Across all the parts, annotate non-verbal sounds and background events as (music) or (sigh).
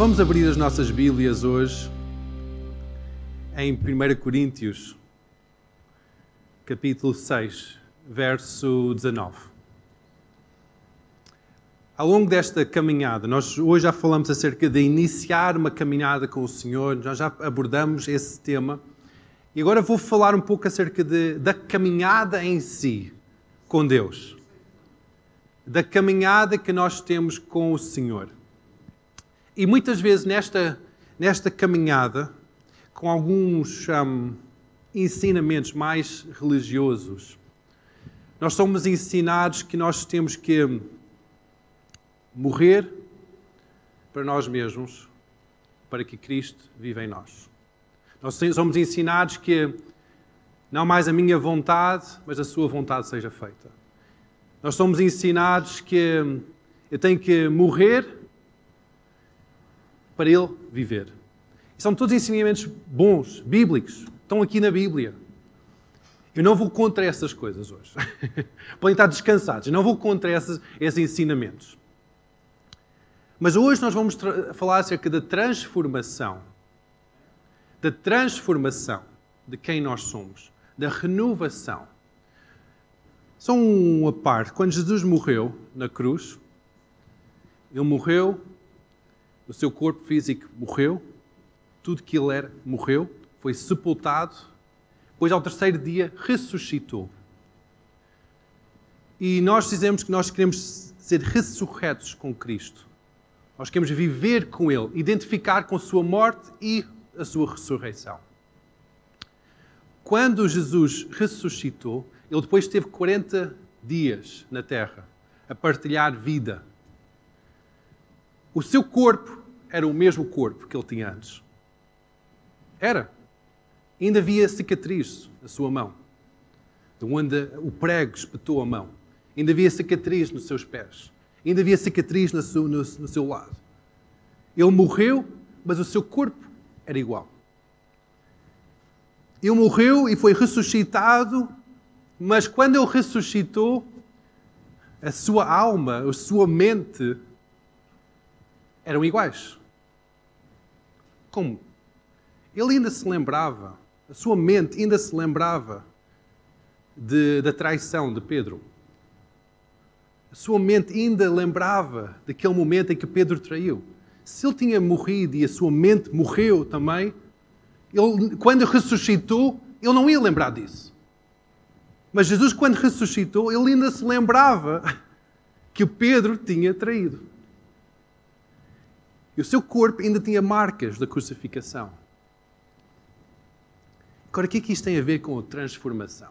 Vamos abrir as nossas Bíblias hoje em 1 Coríntios, capítulo 6, verso 19. Ao longo desta caminhada, nós hoje já falamos acerca de iniciar uma caminhada com o Senhor, nós já abordamos esse tema. E agora vou falar um pouco acerca de, da caminhada em si com Deus. Da caminhada que nós temos com o Senhor. E muitas vezes nesta, nesta caminhada, com alguns um, ensinamentos mais religiosos, nós somos ensinados que nós temos que morrer para nós mesmos, para que Cristo viva em nós. Nós somos ensinados que não mais a minha vontade, mas a sua vontade seja feita. Nós somos ensinados que eu tenho que morrer para ele viver. E são todos ensinamentos bons, bíblicos, estão aqui na Bíblia. Eu não vou contra essas coisas hoje. (laughs) Podem estar descansados. Eu não vou contra esses, esses ensinamentos. Mas hoje nós vamos falar acerca da transformação. Da transformação de quem nós somos. Da renovação. Só uma parte. Quando Jesus morreu na cruz, ele morreu o seu corpo físico morreu, tudo que ele era morreu, foi sepultado, depois ao terceiro dia ressuscitou. E nós dizemos que nós queremos ser ressurretos com Cristo. Nós queremos viver com Ele, identificar com a sua morte e a sua ressurreição. Quando Jesus ressuscitou, ele depois teve 40 dias na terra a partilhar vida. O seu corpo era o mesmo corpo que ele tinha antes. Era. Ainda havia cicatriz na sua mão, de onde o prego espetou a mão. Ainda havia cicatriz nos seus pés. Ainda havia cicatriz no seu, no, no seu lado. Ele morreu, mas o seu corpo era igual. Ele morreu e foi ressuscitado, mas quando ele ressuscitou, a sua alma, a sua mente eram iguais. Como? Ele ainda se lembrava, a sua mente ainda se lembrava de, da traição de Pedro. A sua mente ainda lembrava daquele momento em que Pedro traiu. Se ele tinha morrido e a sua mente morreu também, ele, quando ressuscitou, ele não ia lembrar disso. Mas Jesus, quando ressuscitou, ele ainda se lembrava que o Pedro tinha traído. O seu corpo ainda tinha marcas da crucificação. Agora, o que é que isto tem a ver com a transformação?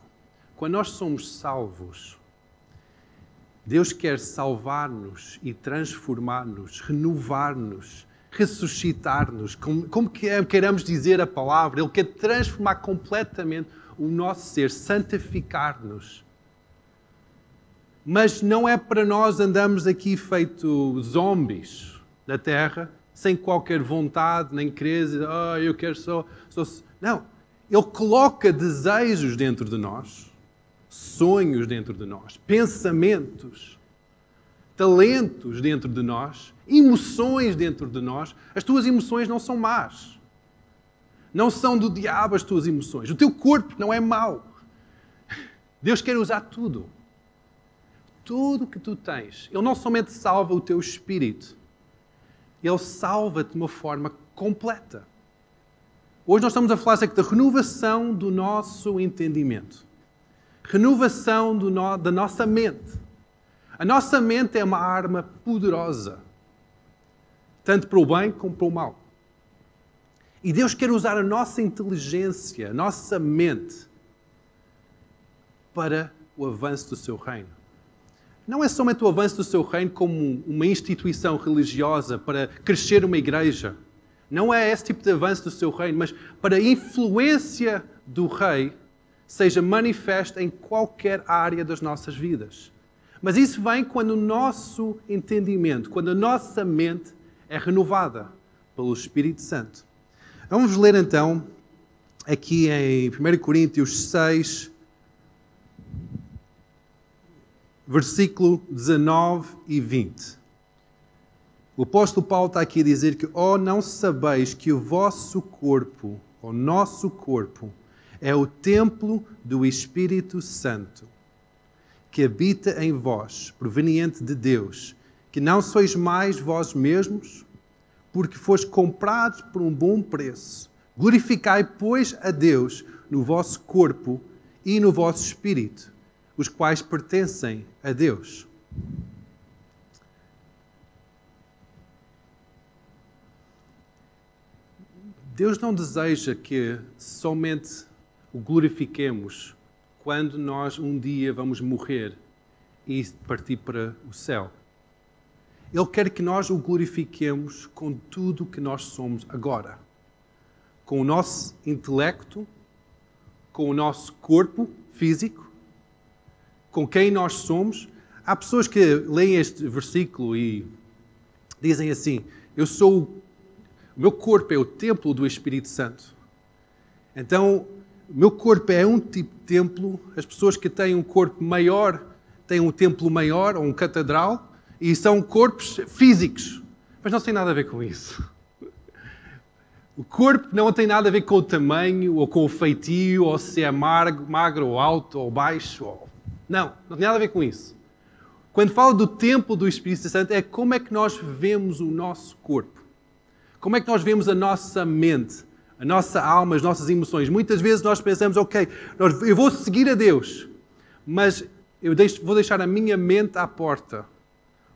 Quando nós somos salvos, Deus quer salvar-nos e transformar-nos, renovar-nos, ressuscitar-nos, como, como queiramos dizer a palavra, Ele quer transformar completamente o nosso ser, santificar-nos. Mas não é para nós andarmos aqui feito zombies na terra, sem qualquer vontade, nem dizer, oh, eu quero só, só. Não. Ele coloca desejos dentro de nós, sonhos dentro de nós, pensamentos, talentos dentro de nós, emoções dentro de nós. As tuas emoções não são más. Não são do diabo as tuas emoções. O teu corpo não é mau. Deus quer usar tudo. Tudo que tu tens. Ele não somente salva o teu espírito, ele salva-te de uma forma completa. Hoje nós estamos a falar acerca da renovação do nosso entendimento. Renovação no, da nossa mente. A nossa mente é uma arma poderosa, tanto para o bem como para o mal. E Deus quer usar a nossa inteligência, a nossa mente, para o avanço do seu reino não é somente o avanço do seu reino como uma instituição religiosa para crescer uma igreja. Não é esse tipo de avanço do seu reino, mas para a influência do rei seja manifesta em qualquer área das nossas vidas. Mas isso vem quando o nosso entendimento, quando a nossa mente é renovada pelo Espírito Santo. Vamos ler então aqui em 1 Coríntios 6, versículo 19 e 20. O apóstolo Paulo está aqui a dizer que, oh, não sabeis que o vosso corpo, o nosso corpo, é o templo do Espírito Santo, que habita em vós, proveniente de Deus, que não sois mais vós mesmos, porque foste comprados por um bom preço. Glorificai, pois, a Deus no vosso corpo e no vosso espírito, os quais pertencem a Deus. Deus não deseja que somente o glorifiquemos quando nós um dia vamos morrer e partir para o céu. Ele quer que nós o glorifiquemos com tudo o que nós somos agora. Com o nosso intelecto, com o nosso corpo físico, com quem nós somos. Há pessoas que leem este versículo e dizem assim: Eu sou. O meu corpo é o templo do Espírito Santo. Então, o meu corpo é um tipo de templo. As pessoas que têm um corpo maior têm um templo maior ou um catedral e são corpos físicos. Mas não tem nada a ver com isso. O corpo não tem nada a ver com o tamanho, ou com o feitio, ou se é magro, magro ou alto, ou baixo. Ou... Não, não tem nada a ver com isso. Quando fala do templo do Espírito Santo, é como é que nós vemos o nosso corpo. Como é que nós vemos a nossa mente, a nossa alma, as nossas emoções. Muitas vezes nós pensamos, ok, eu vou seguir a Deus, mas eu vou deixar a minha mente à porta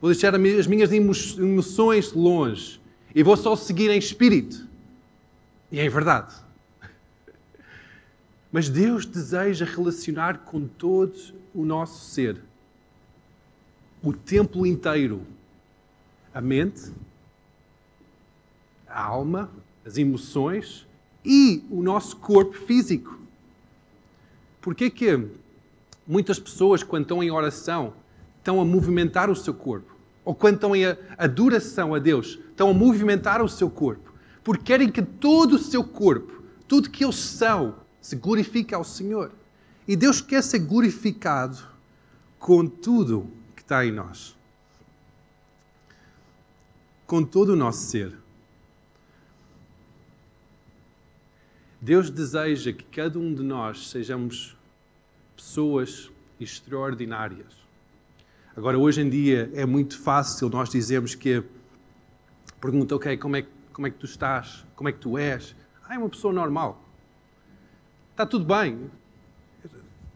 vou deixar as minhas emoções longe e vou só seguir em espírito. E é verdade. (laughs) Mas Deus deseja relacionar com todo o nosso ser. O templo inteiro. A mente, a alma, as emoções e o nosso corpo físico. Porquê que muitas pessoas, quando estão em oração, estão a movimentar o seu corpo? ou quando estão em adoração a Deus, estão a movimentar o seu corpo, porque querem que todo o seu corpo, tudo que eles são, se glorifique ao Senhor. E Deus quer ser glorificado com tudo que está em nós. Com todo o nosso ser. Deus deseja que cada um de nós sejamos pessoas extraordinárias Agora, hoje em dia é muito fácil nós dizermos que pergunta, ok, como é, como é que tu estás? Como é que tu és? Ah, é uma pessoa normal. Está tudo bem.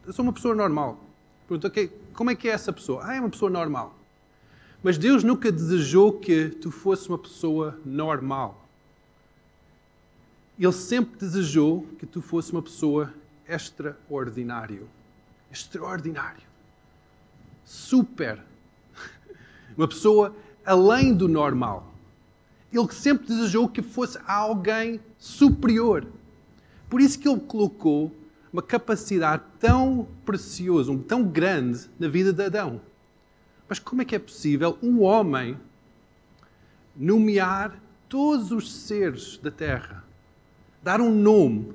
Eu sou uma pessoa normal. Pergunta, ok, como é que é essa pessoa? Ah, é uma pessoa normal. Mas Deus nunca desejou que tu fosses uma pessoa normal. Ele sempre desejou que tu fosses uma pessoa extraordinário. Extraordinário super. (laughs) Uma pessoa além do normal. Ele sempre desejou que fosse alguém superior. Por isso que ele colocou uma capacidade tão preciosa, tão grande na vida de Adão. Mas como é que é possível um homem nomear todos os seres da terra, dar um nome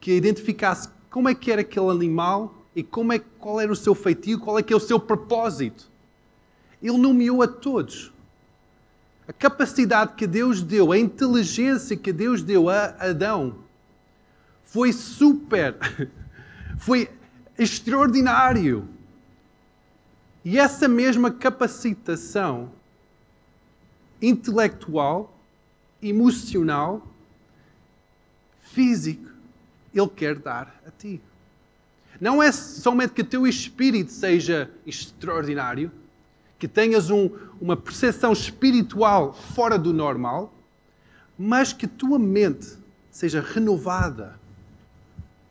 que identificasse como é que era aquele animal e como é, qual era o seu feitio, qual é que é o seu propósito. Ele nomeou a todos. A capacidade que Deus deu, a inteligência que Deus deu a Adão foi super, foi extraordinário. E essa mesma capacitação intelectual, emocional, físico, Ele quer dar a ti. Não é somente que o teu espírito seja extraordinário, que tenhas um, uma percepção espiritual fora do normal, mas que tua mente seja renovada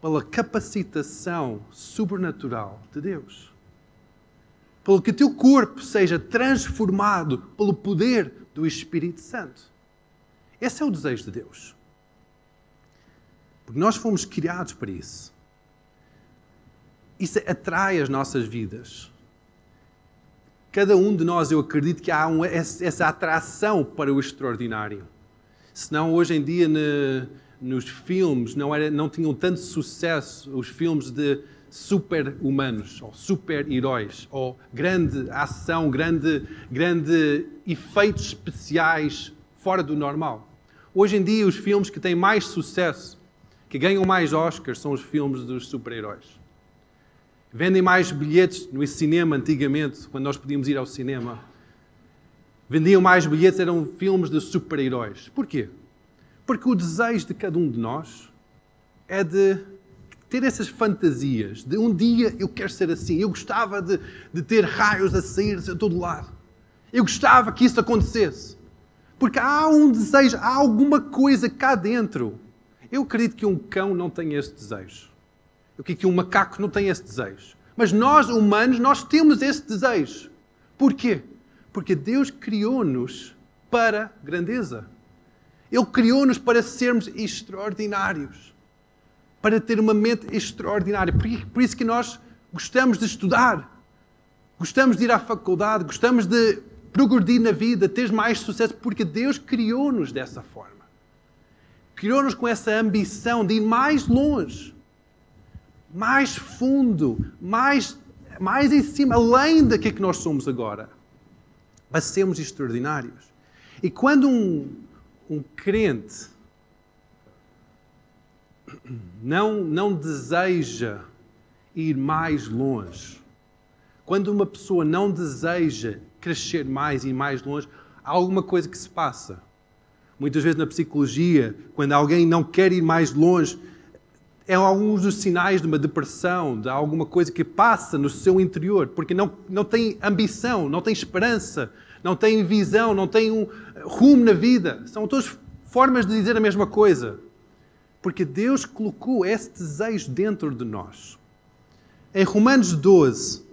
pela capacitação sobrenatural de Deus. Pelo que o teu corpo seja transformado pelo poder do Espírito Santo. Esse é o desejo de Deus. Porque nós fomos criados para isso isso atrai as nossas vidas. Cada um de nós, eu acredito que há essa atração para o extraordinário. Senão, hoje em dia, nos filmes, não, era, não tinham tanto sucesso os filmes de super-humanos, ou super-heróis, ou grande ação, grande, grande efeitos especiais fora do normal. Hoje em dia, os filmes que têm mais sucesso, que ganham mais Oscars, são os filmes dos super-heróis. Vendem mais bilhetes no cinema antigamente, quando nós podíamos ir ao cinema. Vendiam mais bilhetes, eram filmes de super-heróis. Porquê? Porque o desejo de cada um de nós é de ter essas fantasias de um dia eu quero ser assim. Eu gostava de, de ter raios a sair de todo lado. Eu gostava que isso acontecesse. Porque há um desejo, há alguma coisa cá dentro. Eu acredito que um cão não tem esse desejo. Eu acredito que um macaco não tem esse desejo. Mas nós, humanos, nós temos esse desejo. Porquê? Porque Deus criou-nos para grandeza. Ele criou-nos para sermos extraordinários. Para ter uma mente extraordinária. Por isso que nós gostamos de estudar. Gostamos de ir à faculdade. Gostamos de progredir na vida, ter mais sucesso. Porque Deus criou-nos dessa forma. Criou-nos com essa ambição de ir mais longe mais fundo, mais, mais em cima, além daquilo que nós somos agora. Para sermos extraordinários. E quando um, um crente não, não deseja ir mais longe, quando uma pessoa não deseja crescer mais e mais longe, há alguma coisa que se passa. Muitas vezes na psicologia, quando alguém não quer ir mais longe, é alguns dos sinais de uma depressão, de alguma coisa que passa no seu interior, porque não, não tem ambição, não tem esperança, não tem visão, não tem um rumo na vida. São todas formas de dizer a mesma coisa. Porque Deus colocou esse desejo dentro de nós. Em Romanos 12,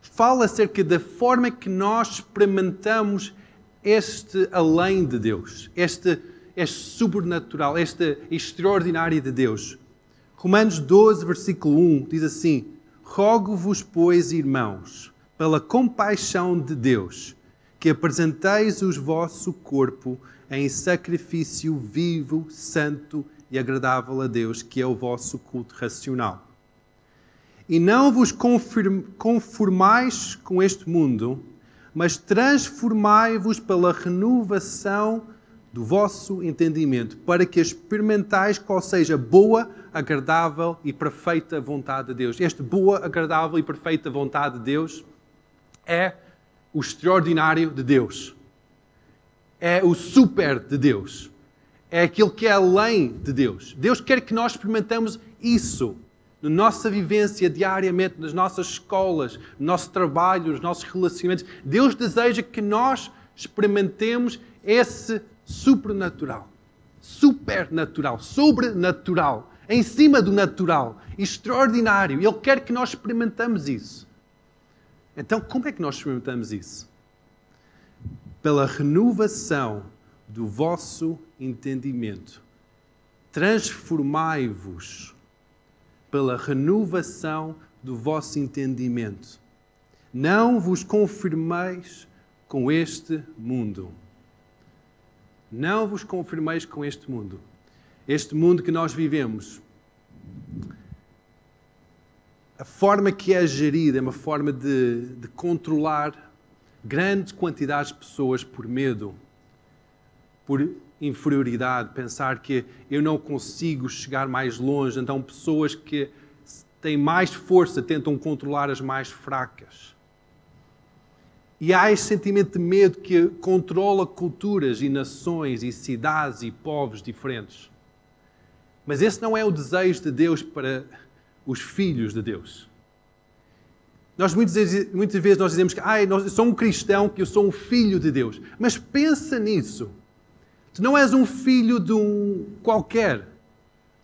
fala acerca da forma que nós experimentamos este além de Deus, este é sobrenatural, esta extraordinária de Deus. Romanos 12, versículo 1 diz assim: Rogo-vos, pois, irmãos, pela compaixão de Deus, que apresenteis o vosso corpo em sacrifício vivo, santo e agradável a Deus, que é o vosso culto racional. E não vos conformais com este mundo, mas transformai-vos pela renovação do vosso entendimento, para que experimentais qual seja boa, agradável e perfeita vontade de Deus. Esta boa, agradável e perfeita vontade de Deus é o extraordinário de Deus. É o super de Deus. É aquilo que é além de Deus. Deus quer que nós experimentemos isso na nossa vivência diariamente, nas nossas escolas, no nosso trabalho, nos nossos relacionamentos. Deus deseja que nós experimentemos esse supernatural, supernatural, sobrenatural, em cima do natural, extraordinário. Ele quer que nós experimentamos isso. Então, como é que nós experimentamos isso? Pela renovação do vosso entendimento. Transformai-vos pela renovação do vosso entendimento. Não vos confirmeis com este mundo não vos confirmeis com este mundo. Este mundo que nós vivemos, a forma que é gerida é uma forma de, de controlar grandes quantidades de pessoas por medo, por inferioridade, pensar que eu não consigo chegar mais longe. Então, pessoas que têm mais força tentam controlar as mais fracas. E há esse sentimento de medo que controla culturas e nações e cidades e povos diferentes. Mas esse não é o desejo de Deus para os filhos de Deus. Nós muitas vezes, muitas vezes nós dizemos que ah, eu sou um cristão, que eu sou um filho de Deus. Mas pensa nisso. Tu não és um filho de um qualquer.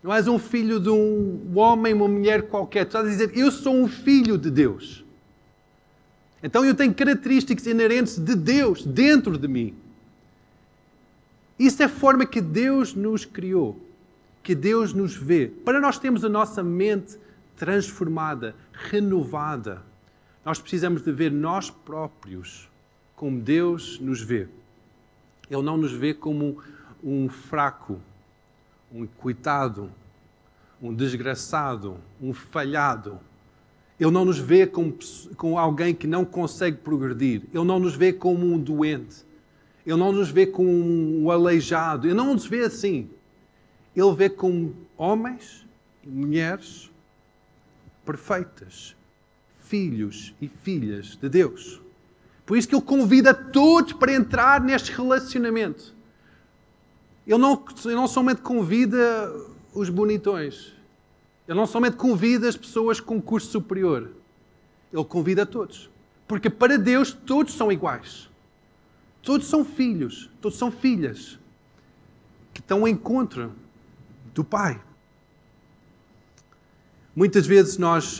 Não és um filho de um homem, uma mulher qualquer. Tu estás a dizer, eu sou um filho de Deus. Então eu tenho características inerentes de Deus dentro de mim. Isso é a forma que Deus nos criou, que Deus nos vê. Para nós termos a nossa mente transformada, renovada, nós precisamos de ver nós próprios como Deus nos vê. Ele não nos vê como um fraco, um coitado, um desgraçado, um falhado. Ele não nos vê como, como alguém que não consegue progredir. Ele não nos vê como um doente. Ele não nos vê como um aleijado. Ele não nos vê assim. Ele vê como homens e mulheres perfeitas, filhos e filhas de Deus. Por isso que ele convida todos para entrar neste relacionamento. Ele não, ele não somente convida os bonitões. Ele não somente convida as pessoas com curso superior. Ele convida todos. Porque para Deus todos são iguais. Todos são filhos, todos são filhas que estão ao encontro do Pai. Muitas vezes nós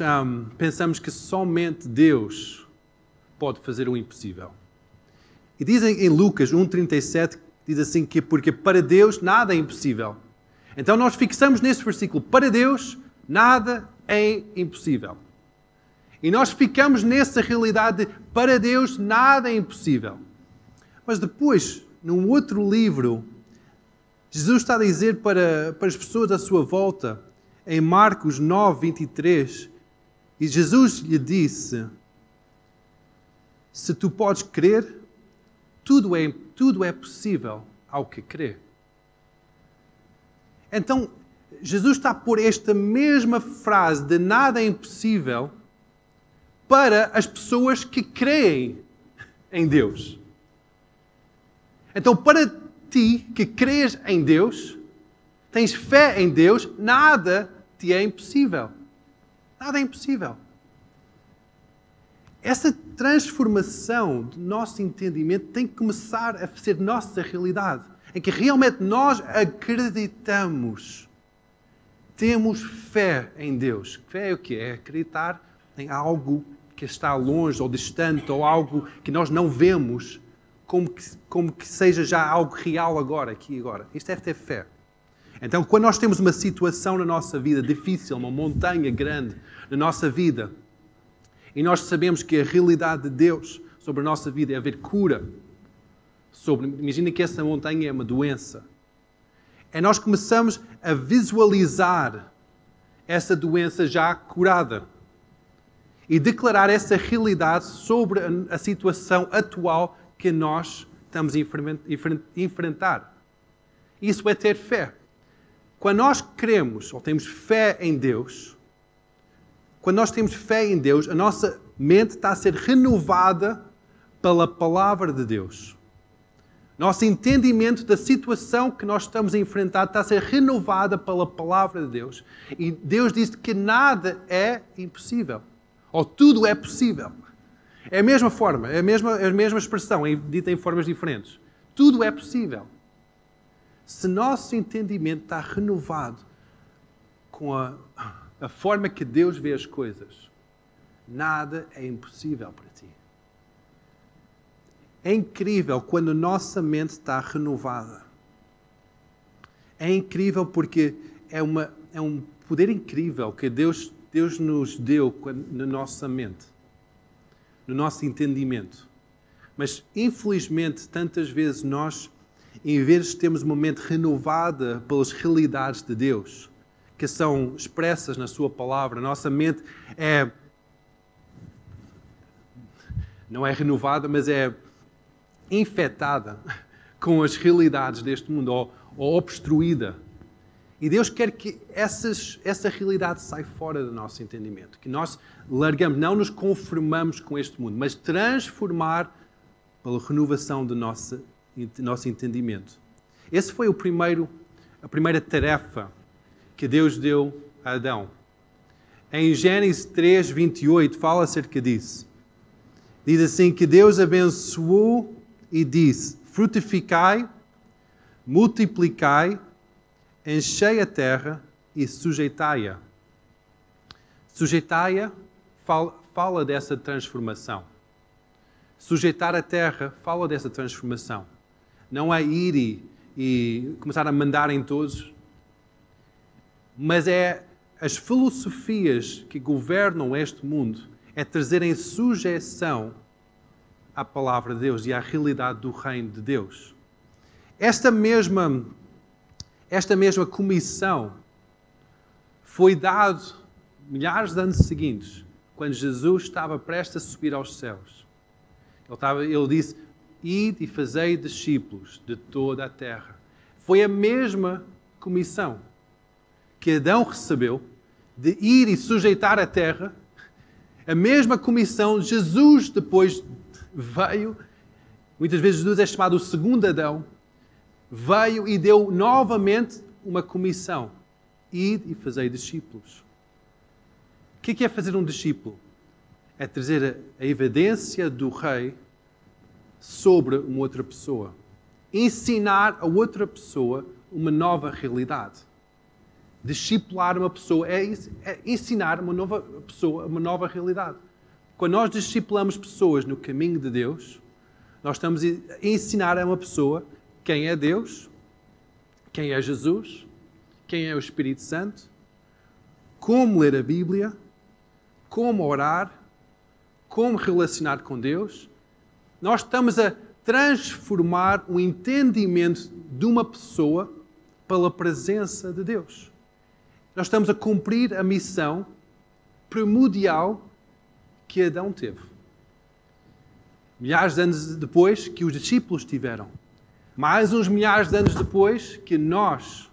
pensamos que somente Deus pode fazer o impossível. E dizem em Lucas 1,37, diz assim que porque para Deus nada é impossível. Então nós fixamos nesse versículo, para Deus nada é impossível. E nós ficamos nessa realidade de para Deus nada é impossível. Mas depois, num outro livro, Jesus está a dizer para, para as pessoas à sua volta, em Marcos 9, 23, e Jesus lhe disse: se tu podes crer, tudo é, tudo é possível ao que crê. Então, Jesus está a pôr esta mesma frase de nada é impossível para as pessoas que creem em Deus. Então, para ti que crês em Deus, tens fé em Deus, nada te é impossível. Nada é impossível. Essa transformação do nosso entendimento tem que começar a ser nossa realidade, em que realmente nós acreditamos, temos fé em Deus. Fé é o que é? Acreditar em algo que está longe ou distante ou algo que nós não vemos, como que, como que seja já algo real agora, aqui e agora. Isto deve ter fé. Então, quando nós temos uma situação na nossa vida difícil, uma montanha grande na nossa vida, e nós sabemos que a realidade de Deus sobre a nossa vida é haver cura. Sobre, imagina que essa montanha é uma doença. É nós começamos a visualizar essa doença já curada e declarar essa realidade sobre a, situação atual que nós estamos a enfrentar. Isso é ter fé. Quando nós queremos ou temos fé em Deus, quando nós temos fé em Deus, a nossa mente está a ser renovada pela palavra de Deus. Nosso entendimento da situação que nós estamos a enfrentar está a ser renovada pela palavra de Deus. E Deus diz que nada é impossível. Ou tudo é possível. É a mesma forma, é a mesma, é a mesma expressão, dita em formas diferentes. Tudo é possível. Se nosso entendimento está renovado com a a forma que Deus vê as coisas, nada é impossível para ti. É incrível quando nossa mente está renovada. É incrível porque é, uma, é um poder incrível que Deus, Deus nos deu na nossa mente, no nosso entendimento. Mas, infelizmente, tantas vezes nós, em vez de termos uma mente renovada pelas realidades de Deus, que são expressas na Sua palavra. A nossa mente é. não é renovada, mas é infectada com as realidades deste mundo, ou, ou obstruída. E Deus quer que essas, essa realidade saia fora do nosso entendimento, que nós largamos, não nos conformamos com este mundo, mas transformar pela renovação do nosso, nosso entendimento. Esse foi o primeiro, a primeira tarefa que Deus deu a Adão. Em Gênesis 3, 28, fala acerca disso. Diz assim: que Deus abençoou e disse: frutificai, multiplicai, enchei a terra e sujeitai-a. Sujeitai-a fala, fala dessa transformação. Sujeitar a terra fala dessa transformação. Não é ir e, e começar a mandar em todos, mas é as filosofias que governam este mundo é trazerem sujeição à palavra de Deus e à realidade do reino de Deus. Esta mesma esta mesma comissão foi dado milhares de anos seguintes, quando Jesus estava prestes a subir aos céus. Ele, estava, ele disse: Ide e fazei discípulos de toda a terra. Foi a mesma comissão que Adão recebeu de ir e sujeitar a terra. A mesma comissão, Jesus depois veio. Muitas vezes Jesus é chamado o segundo Adão. Veio e deu novamente uma comissão: Ide e fazei discípulos. O que é fazer um discípulo? É trazer a evidência do rei sobre uma outra pessoa. Ensinar a outra pessoa uma nova realidade. Discipular uma pessoa é, é ensinar uma nova pessoa uma nova realidade. Quando nós discipulamos pessoas no caminho de Deus, nós estamos a ensinar a uma pessoa quem é Deus, quem é Jesus, quem é o Espírito Santo, como ler a Bíblia, como orar, como relacionar com Deus nós estamos a transformar o entendimento de uma pessoa pela presença de Deus. Nós estamos a cumprir a missão primordial que Adão teve. Milhares de anos depois que os discípulos tiveram. Mais uns milhares de anos depois que nós,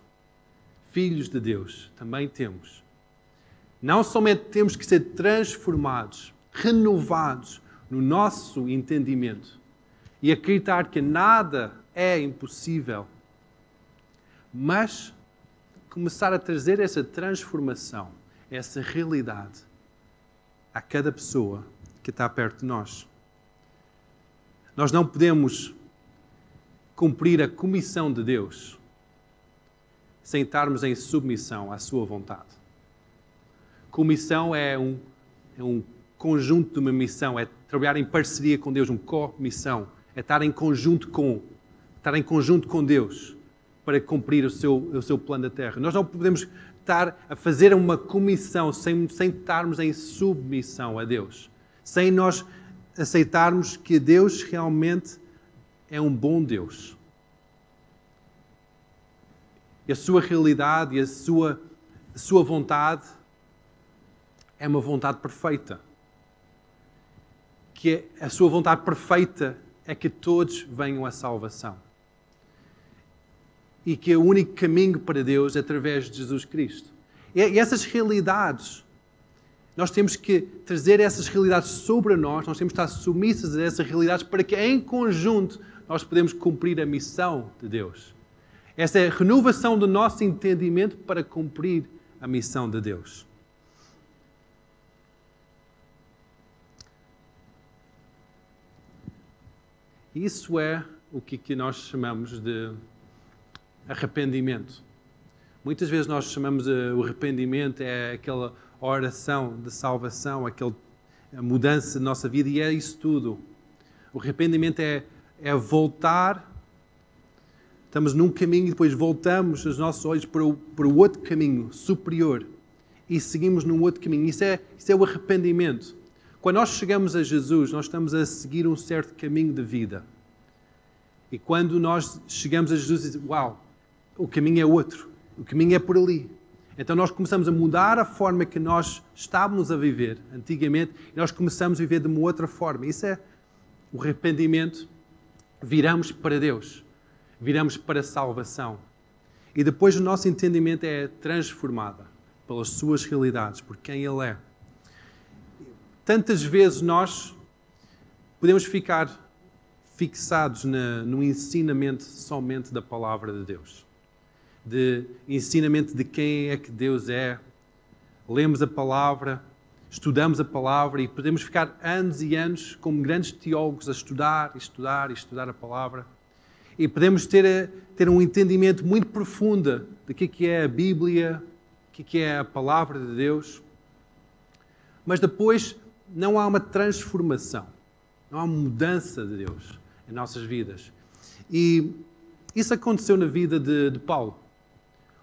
filhos de Deus, também temos. Não somente temos que ser transformados, renovados, no nosso entendimento e acreditar que nada é impossível, mas começar a trazer essa transformação, essa realidade a cada pessoa que está perto de nós. Nós não podemos cumprir a comissão de Deus sem estarmos em submissão à Sua vontade. Comissão é um, é um conjunto de uma missão, é trabalhar em parceria com Deus, uma co-missão, é estar em conjunto com, estar em conjunto com Deus para cumprir o seu, o seu plano da terra. Nós não podemos estar a fazer uma comissão sem, sem estarmos em submissão a Deus, sem nós aceitarmos que Deus realmente é um bom Deus. E a sua realidade e a sua, a sua vontade é uma vontade perfeita que a sua vontade perfeita é que todos venham à salvação. E que o único caminho para Deus é através de Jesus Cristo. E essas realidades, nós temos que trazer essas realidades sobre nós, nós temos que estar submissos a essas realidades para que em conjunto nós podemos cumprir a missão de Deus. Essa é a renovação do nosso entendimento para cumprir a missão de Deus. Isso é o que nós chamamos de arrependimento. Muitas vezes nós chamamos o arrependimento é aquela oração de salvação, aquela mudança de nossa vida e é isso tudo. O arrependimento é, é voltar, estamos num caminho e depois voltamos os nossos olhos para o, para o outro caminho superior e seguimos num outro caminho. Isso é, isso é o arrependimento. Quando nós chegamos a Jesus, nós estamos a seguir um certo caminho de vida. E quando nós chegamos a Jesus, dizemos: Uau, o caminho é outro, o caminho é por ali. Então nós começamos a mudar a forma que nós estávamos a viver antigamente e nós começamos a viver de uma outra forma. Isso é o arrependimento. Viramos para Deus, viramos para a salvação. E depois o nosso entendimento é transformado pelas suas realidades, por quem Ele é. Tantas vezes nós podemos ficar fixados na, no ensinamento somente da palavra de Deus, de ensinamento de quem é que Deus é. Lemos a palavra, estudamos a palavra e podemos ficar anos e anos como grandes teólogos a estudar, estudar e estudar a palavra. E podemos ter, ter um entendimento muito profundo de que, que é a Bíblia, o que, que é a palavra de Deus. Mas depois não há uma transformação, não há uma mudança de Deus em nossas vidas. E isso aconteceu na vida de, de Paulo.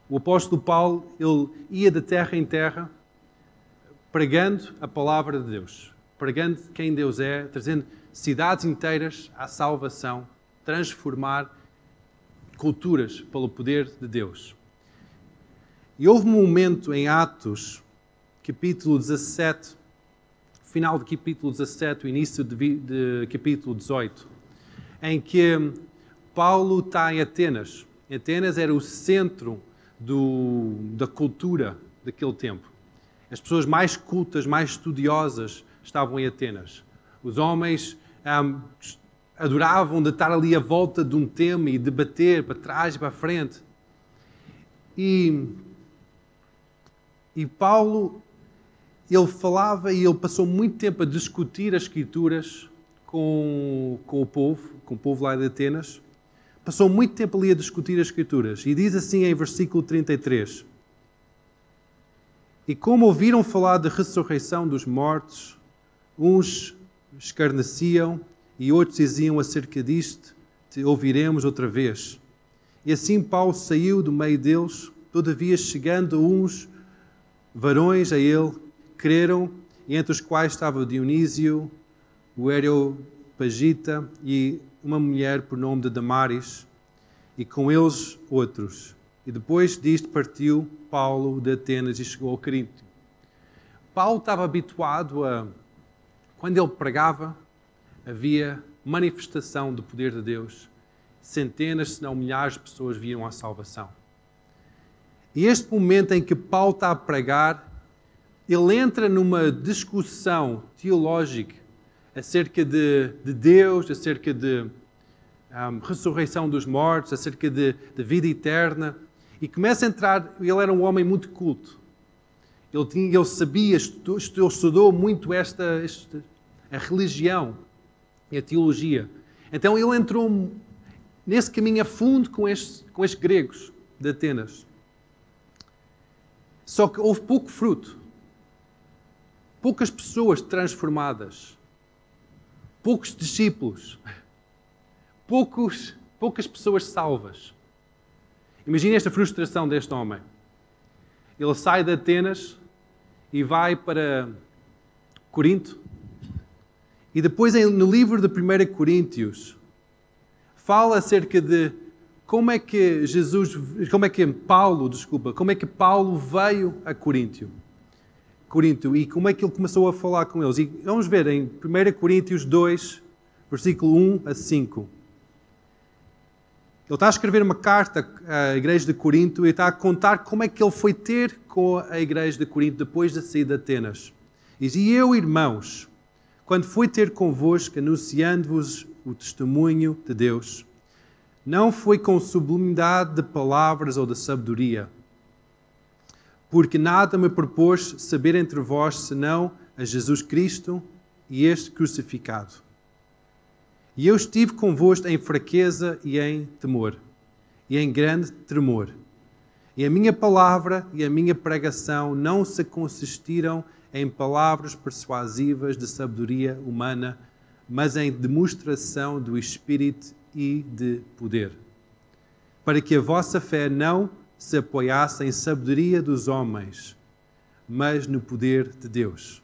O apóstolo Paulo, ele ia de terra em terra, pregando a palavra de Deus, pregando quem Deus é, trazendo cidades inteiras à salvação, transformar culturas pelo poder de Deus. E houve um momento em Atos, capítulo 17, final do capítulo 17, o início de, de capítulo 18, em que Paulo está em Atenas. Atenas era o centro do, da cultura daquele tempo. As pessoas mais cultas, mais estudiosas estavam em Atenas. Os homens um, adoravam de estar ali à volta de um tema e debater para trás e para frente. E, e Paulo, ele falava e ele passou muito tempo a discutir as Escrituras com, com o povo, com o povo lá de Atenas. Passou muito tempo ali a discutir as Escrituras. E diz assim em versículo 33. E como ouviram falar da ressurreição dos mortos, uns escarneciam e outros diziam acerca disto: Te ouviremos outra vez. E assim Paulo saiu do meio deles, todavia chegando uns varões a ele, creram, entre os quais estava Dionísio, o Areopagita e uma mulher por nome de Damaris, e com eles outros. E depois disto partiu Paulo de Atenas e chegou ao Corinto. Paulo estava habituado a, quando ele pregava, havia manifestação do poder de Deus. Centenas, se não milhares de pessoas viam a salvação. E este momento em que Paulo está a pregar, ele entra numa discussão teológica acerca de, de Deus, acerca de um, ressurreição dos mortos, acerca de, de, vida eterna. E começa a entrar. Ele era um homem muito culto. Ele, tinha, ele sabia, estudou, estudou muito esta, esta, a religião e a teologia. Então ele entrou nesse caminho a fundo com estes, com estes gregos de Atenas. Só que houve pouco fruto. Poucas pessoas transformadas. Poucos discípulos. Poucos, poucas pessoas salvas. Imagine esta frustração deste homem. Ele sai de Atenas e vai para Corinto, e depois no livro de 1 Coríntios fala acerca de como é que Jesus, como é que Paulo, desculpa, como é que Paulo veio a Coríntio. Corinto e como é que ele começou a falar com eles. E vamos ver em 1 Coríntios 2, versículo 1 a 5. Ele está a escrever uma carta à igreja de Corinto e está a contar como é que ele foi ter com a igreja de Corinto depois da saída de Atenas. Diz, e eu, irmãos, quando fui ter convosco, anunciando-vos o testemunho de Deus, não foi com sublimidade de palavras ou de sabedoria, porque nada me propôs saber entre vós senão a Jesus Cristo e este crucificado. E eu estive convosco em fraqueza e em temor, e em grande tremor. E a minha palavra e a minha pregação não se consistiram em palavras persuasivas de sabedoria humana, mas em demonstração do Espírito e de poder, para que a vossa fé não se apoiasse em sabedoria dos homens, mas no poder de Deus.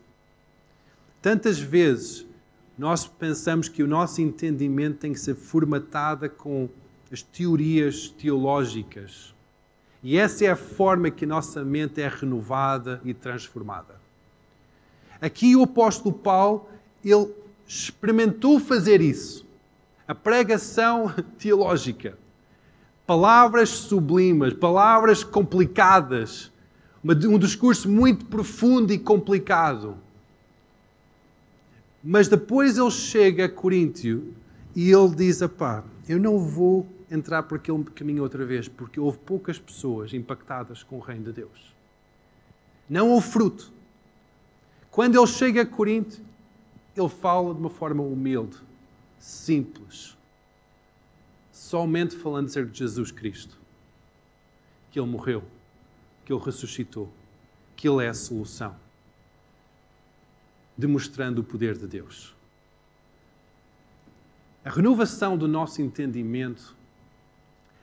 Tantas vezes nós pensamos que o nosso entendimento tem que ser formatado com as teorias teológicas. E essa é a forma que a nossa mente é renovada e transformada. Aqui o apóstolo Paulo, ele experimentou fazer isso. A pregação (laughs) teológica. Palavras sublimes, palavras complicadas, um discurso muito profundo e complicado. Mas depois ele chega a Coríntio e ele diz: Pá, eu não vou entrar por aquele caminho outra vez, porque houve poucas pessoas impactadas com o reino de Deus. Não houve fruto. Quando ele chega a Corinto, ele fala de uma forma humilde, simples, somente falando acerca de Jesus Cristo. Que ele morreu, que ele ressuscitou, que ele é a solução, demonstrando o poder de Deus. A renovação do nosso entendimento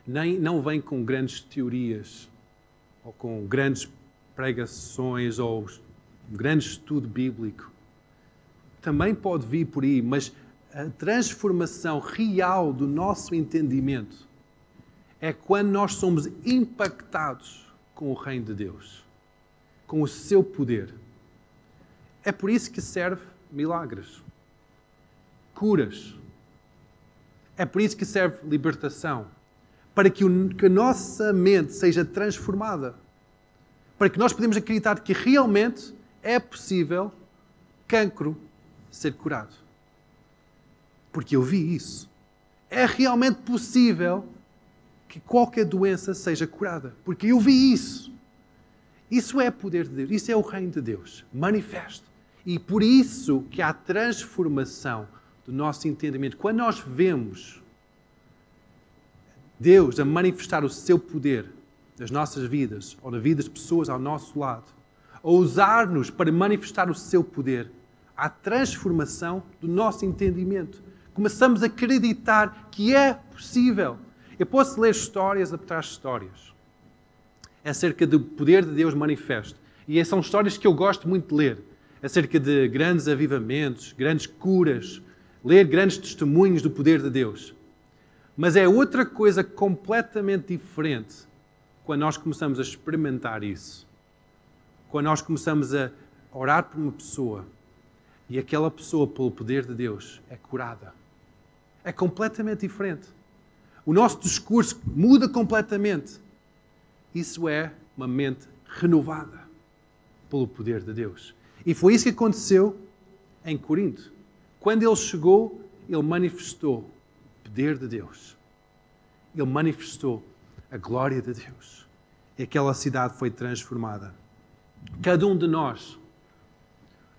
nem, não vem com grandes teorias ou com grandes pregações ou um grande estudo bíblico, também pode vir por aí, mas a transformação real do nosso entendimento é quando nós somos impactados com o reino de Deus, com o seu poder. É por isso que serve milagres, curas. É por isso que serve libertação, para que, a nossa mente seja transformada, para que nós podemos acreditar que realmente é possível cancro ser curado. Porque eu vi isso. É realmente possível que qualquer doença seja curada. Porque eu vi isso. Isso é poder de Deus. Isso é o reino de Deus. Manifesto. E por isso que há transformação do nosso entendimento. Quando nós vemos Deus a manifestar o seu poder nas nossas vidas ou na vida das pessoas ao nosso lado, a usar-nos para manifestar o seu poder, há transformação do nosso entendimento. Começamos a acreditar que é possível. Eu posso ler histórias atrás de histórias acerca do poder de Deus manifesto. E são histórias que eu gosto muito de ler acerca de grandes avivamentos, grandes curas, ler grandes testemunhos do poder de Deus. Mas é outra coisa completamente diferente quando nós começamos a experimentar isso. Quando nós começamos a orar por uma pessoa e aquela pessoa, pelo poder de Deus, é curada. É completamente diferente. O nosso discurso muda completamente. Isso é uma mente renovada pelo poder de Deus. E foi isso que aconteceu em Corinto. Quando ele chegou, ele manifestou o poder de Deus. Ele manifestou a glória de Deus. E aquela cidade foi transformada. Cada um de nós,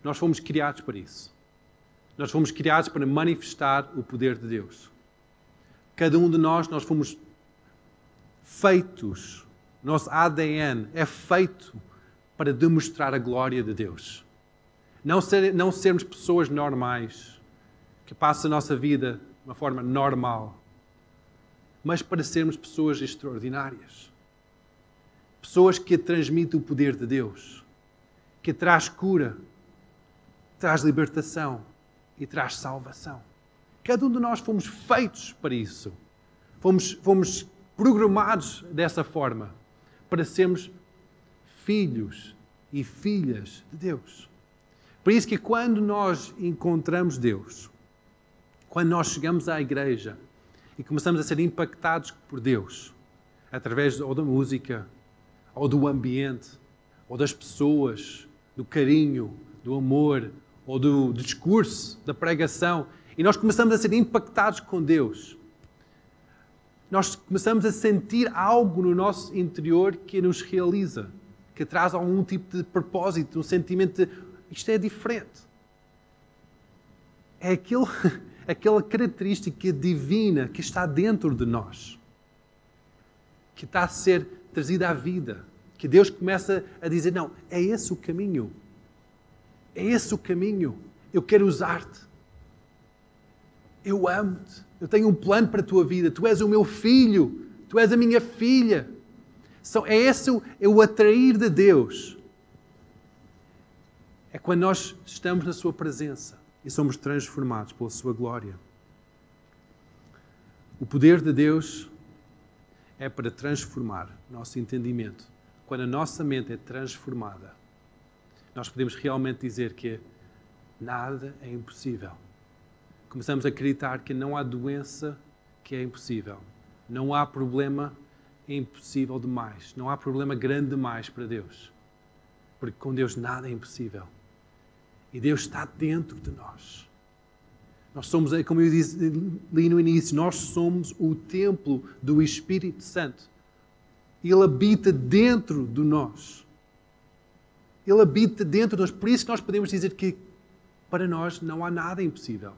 nós fomos criados para isso. Nós fomos criados para manifestar o poder de Deus. Cada um de nós, nós fomos feitos. Nosso ADN é feito para demonstrar a glória de Deus. Não, ser, não sermos pessoas normais, que passam a nossa vida de uma forma normal, mas para sermos pessoas extraordinárias. Pessoas que transmitem o poder de Deus, que traz cura, traz libertação e traz salvação. Cada um de nós fomos feitos para isso. Fomos, fomos programados dessa forma, para sermos filhos e filhas de Deus. Por isso que quando nós encontramos Deus, quando nós chegamos à igreja e começamos a ser impactados por Deus, através ou da música, ou do ambiente, ou das pessoas, do carinho, do amor, ou do, discurso, da pregação, e nós começamos a ser impactados com Deus, nós começamos a sentir algo no nosso interior que nos realiza, que traz algum tipo de propósito, um sentimento de isto é diferente. É (laughs) aquela característica divina que está dentro de nós, que está a ser trazida à vida, que Deus começa a dizer: não, é esse o caminho. É esse o caminho. Eu quero usar-te. Eu amo-te. Eu tenho um plano para a tua vida. Tu és o meu filho. Tu és a minha filha. É esse o, é o atrair de Deus é quando nós estamos na Sua presença e somos transformados pela Sua glória. O poder de Deus é para transformar nosso entendimento. Quando a nossa mente é transformada, nós podemos realmente dizer que nada é impossível. Começamos a acreditar que não há doença que é impossível. Não há problema impossível demais. Não há problema grande demais para Deus. Porque com Deus nada é impossível. E Deus está dentro de nós. Nós somos, como eu disse, li no início, nós somos o templo do Espírito Santo. Ele habita dentro de nós. Ele habita dentro de nós. Por isso que nós podemos dizer que para nós não há nada impossível.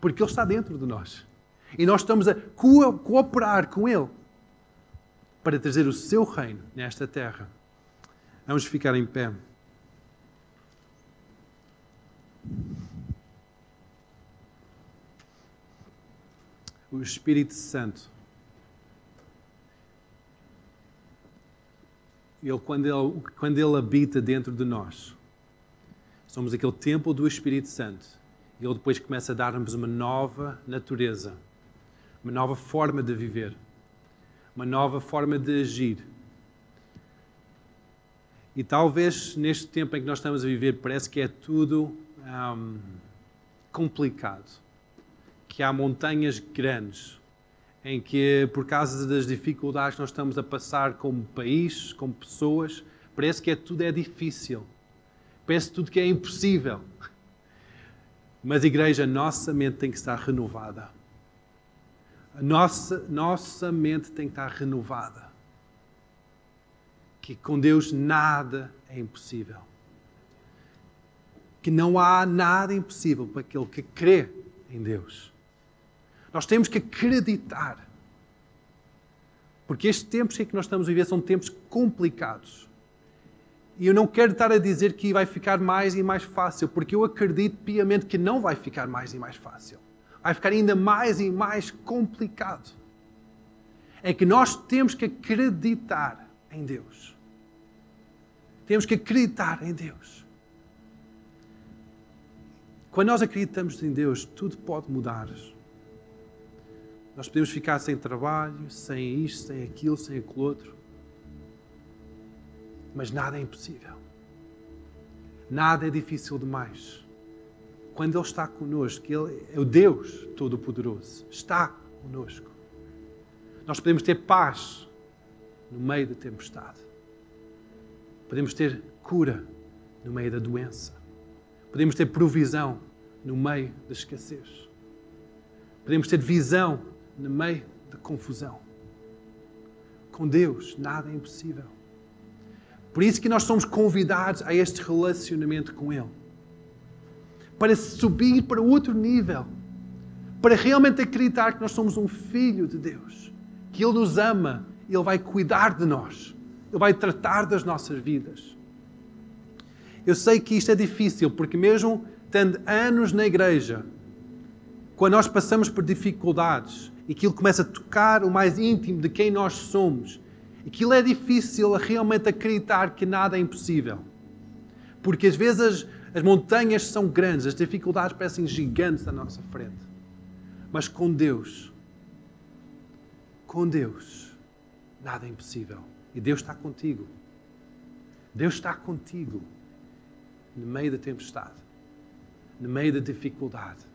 Porque Ele está dentro de nós. E nós estamos a cooperar com Ele para trazer o seu reino nesta terra. Vamos ficar em pé. O Espírito Santo. Ele quando, ele, quando ele habita dentro de nós, somos aquele templo do Espírito Santo. Ele depois começa a dar-nos uma nova natureza, uma nova forma de viver, uma nova forma de agir. E talvez neste tempo em que nós estamos a viver, parece que é tudo hum, complicado. Que há montanhas grandes em que, por causa das dificuldades que nós estamos a passar como país, como pessoas, parece que é, tudo é difícil. Parece tudo que é impossível. Mas, igreja, nossa mente tem que estar renovada. A nossa, nossa mente tem que estar renovada. Que com Deus nada é impossível. Que não há nada impossível para aquele que crê em Deus. Nós temos que acreditar. Porque estes tempos em que nós estamos a viver são tempos complicados. E eu não quero estar a dizer que vai ficar mais e mais fácil, porque eu acredito piamente que não vai ficar mais e mais fácil. Vai ficar ainda mais e mais complicado. É que nós temos que acreditar em Deus. Temos que acreditar em Deus. Quando nós acreditamos em Deus, tudo pode mudar. Nós podemos ficar sem trabalho, sem isto, sem aquilo, sem aquilo outro. Mas nada é impossível. Nada é difícil demais. Quando Ele está conosco, Ele é o Deus Todo-Poderoso, está conosco. Nós podemos ter paz no meio da tempestade. Podemos ter cura no meio da doença. Podemos ter provisão no meio da escassez. Podemos ter visão no meio de confusão. Com Deus, nada é impossível. Por isso que nós somos convidados a este relacionamento com Ele. Para subir para outro nível. Para realmente acreditar que nós somos um filho de Deus. Que Ele nos ama Ele vai cuidar de nós. Ele vai tratar das nossas vidas. Eu sei que isto é difícil, porque mesmo tendo anos na igreja, quando nós passamos por dificuldades, e aquilo começa a tocar o mais íntimo de quem nós somos. Aquilo é difícil realmente acreditar que nada é impossível. Porque às vezes as, as montanhas são grandes, as dificuldades parecem gigantes à nossa frente. Mas com Deus, com Deus, nada é impossível. E Deus está contigo. Deus está contigo no meio da tempestade, no meio da dificuldade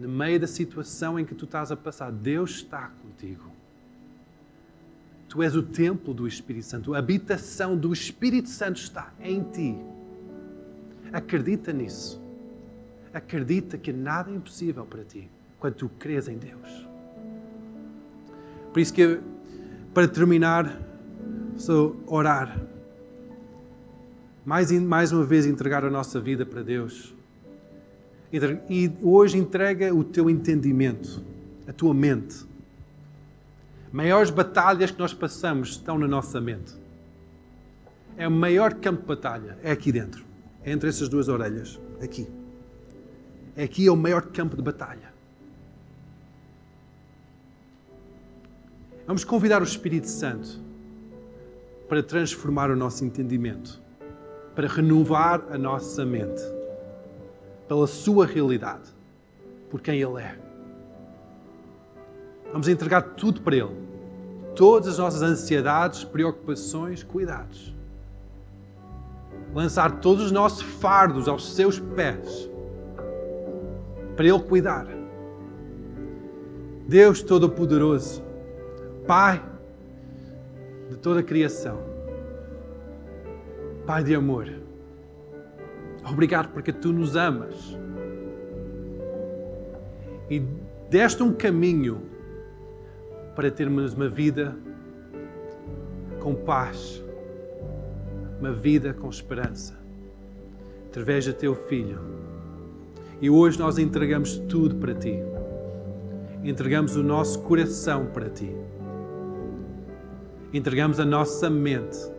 no meio da situação em que tu estás a passar, Deus está contigo. Tu és o templo do Espírito Santo, a habitação do Espírito Santo está em ti. Acredita nisso. Acredita que nada é impossível para ti quando tu crês em Deus. Por isso que, para terminar, sou orar. Mais, mais uma vez entregar a nossa vida para Deus e hoje entrega o teu entendimento, a tua mente. Maiores batalhas que nós passamos estão na nossa mente. É o maior campo de batalha, é aqui dentro, é entre essas duas orelhas, aqui. É aqui é o maior campo de batalha. Vamos convidar o Espírito Santo para transformar o nosso entendimento, para renovar a nossa mente pela sua realidade, por quem Ele é. Vamos entregar tudo para Ele. Todas as nossas ansiedades, preocupações, cuidados. Lançar todos os nossos fardos aos seus pés para Ele cuidar. Deus Todo-Poderoso, Pai de toda a criação, Pai de amor. Obrigado porque tu nos amas. E deste um caminho para termos uma vida com paz, uma vida com esperança, através do teu filho. E hoje nós entregamos tudo para ti. Entregamos o nosso coração para ti. Entregamos a nossa mente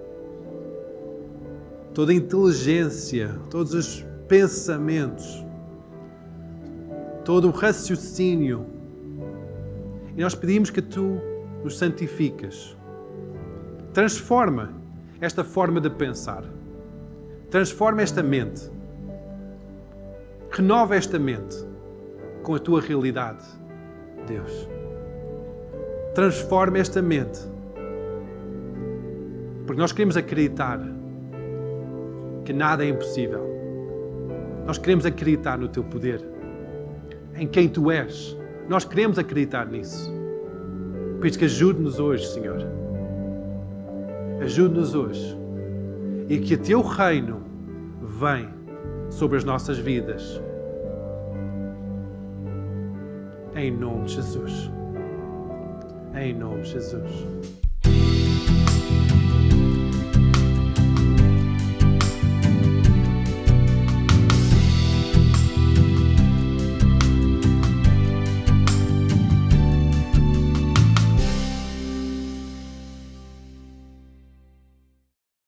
toda a inteligência, todos os pensamentos, todo o raciocínio. E nós pedimos que tu nos santificas. Transforma esta forma de pensar. Transforma esta mente. Renova esta mente com a tua realidade, Deus. Transforma esta mente. Porque nós queremos acreditar que nada é impossível. Nós queremos acreditar no teu poder, em quem tu és. Nós queremos acreditar nisso. Por isso que ajude-nos hoje, Senhor. Ajude-nos hoje. E que o teu reino vem sobre as nossas vidas. Em nome de Jesus. Em nome de Jesus.